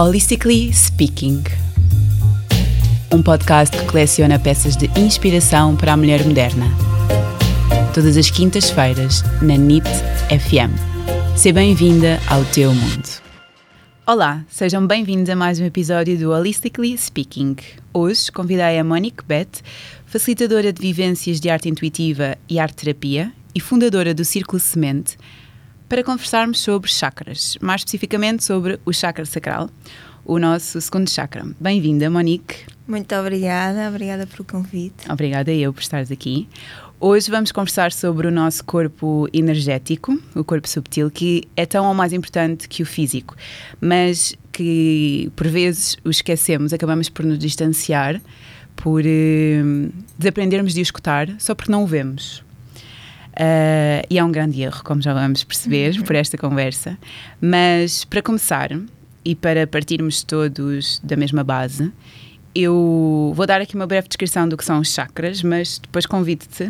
Holistically Speaking um podcast que coleciona peças de inspiração para a mulher moderna. Todas as quintas-feiras, na NIT FM. Seja bem-vinda ao teu mundo. Olá, sejam bem-vindos a mais um episódio do Holistically Speaking. Hoje convidei a Monique Beth, facilitadora de vivências de arte intuitiva e arte-terapia e fundadora do Círculo Semente, para conversarmos sobre chakras, mais especificamente sobre o chakra sacral, o nosso segundo chakra. Bem-vinda, Monique. Muito obrigada, obrigada pelo convite. Obrigada eu por estares aqui. Hoje vamos conversar sobre o nosso corpo energético, o corpo subtil, que é tão ou mais importante que o físico, mas que por vezes o esquecemos, acabamos por nos distanciar, por uh, desaprendermos de o escutar, só porque não o vemos. Uh, e é um grande erro, como já vamos perceber por esta conversa. Mas para começar, e para partirmos todos da mesma base, eu vou dar aqui uma breve descrição do que são os chakras, mas depois convido-te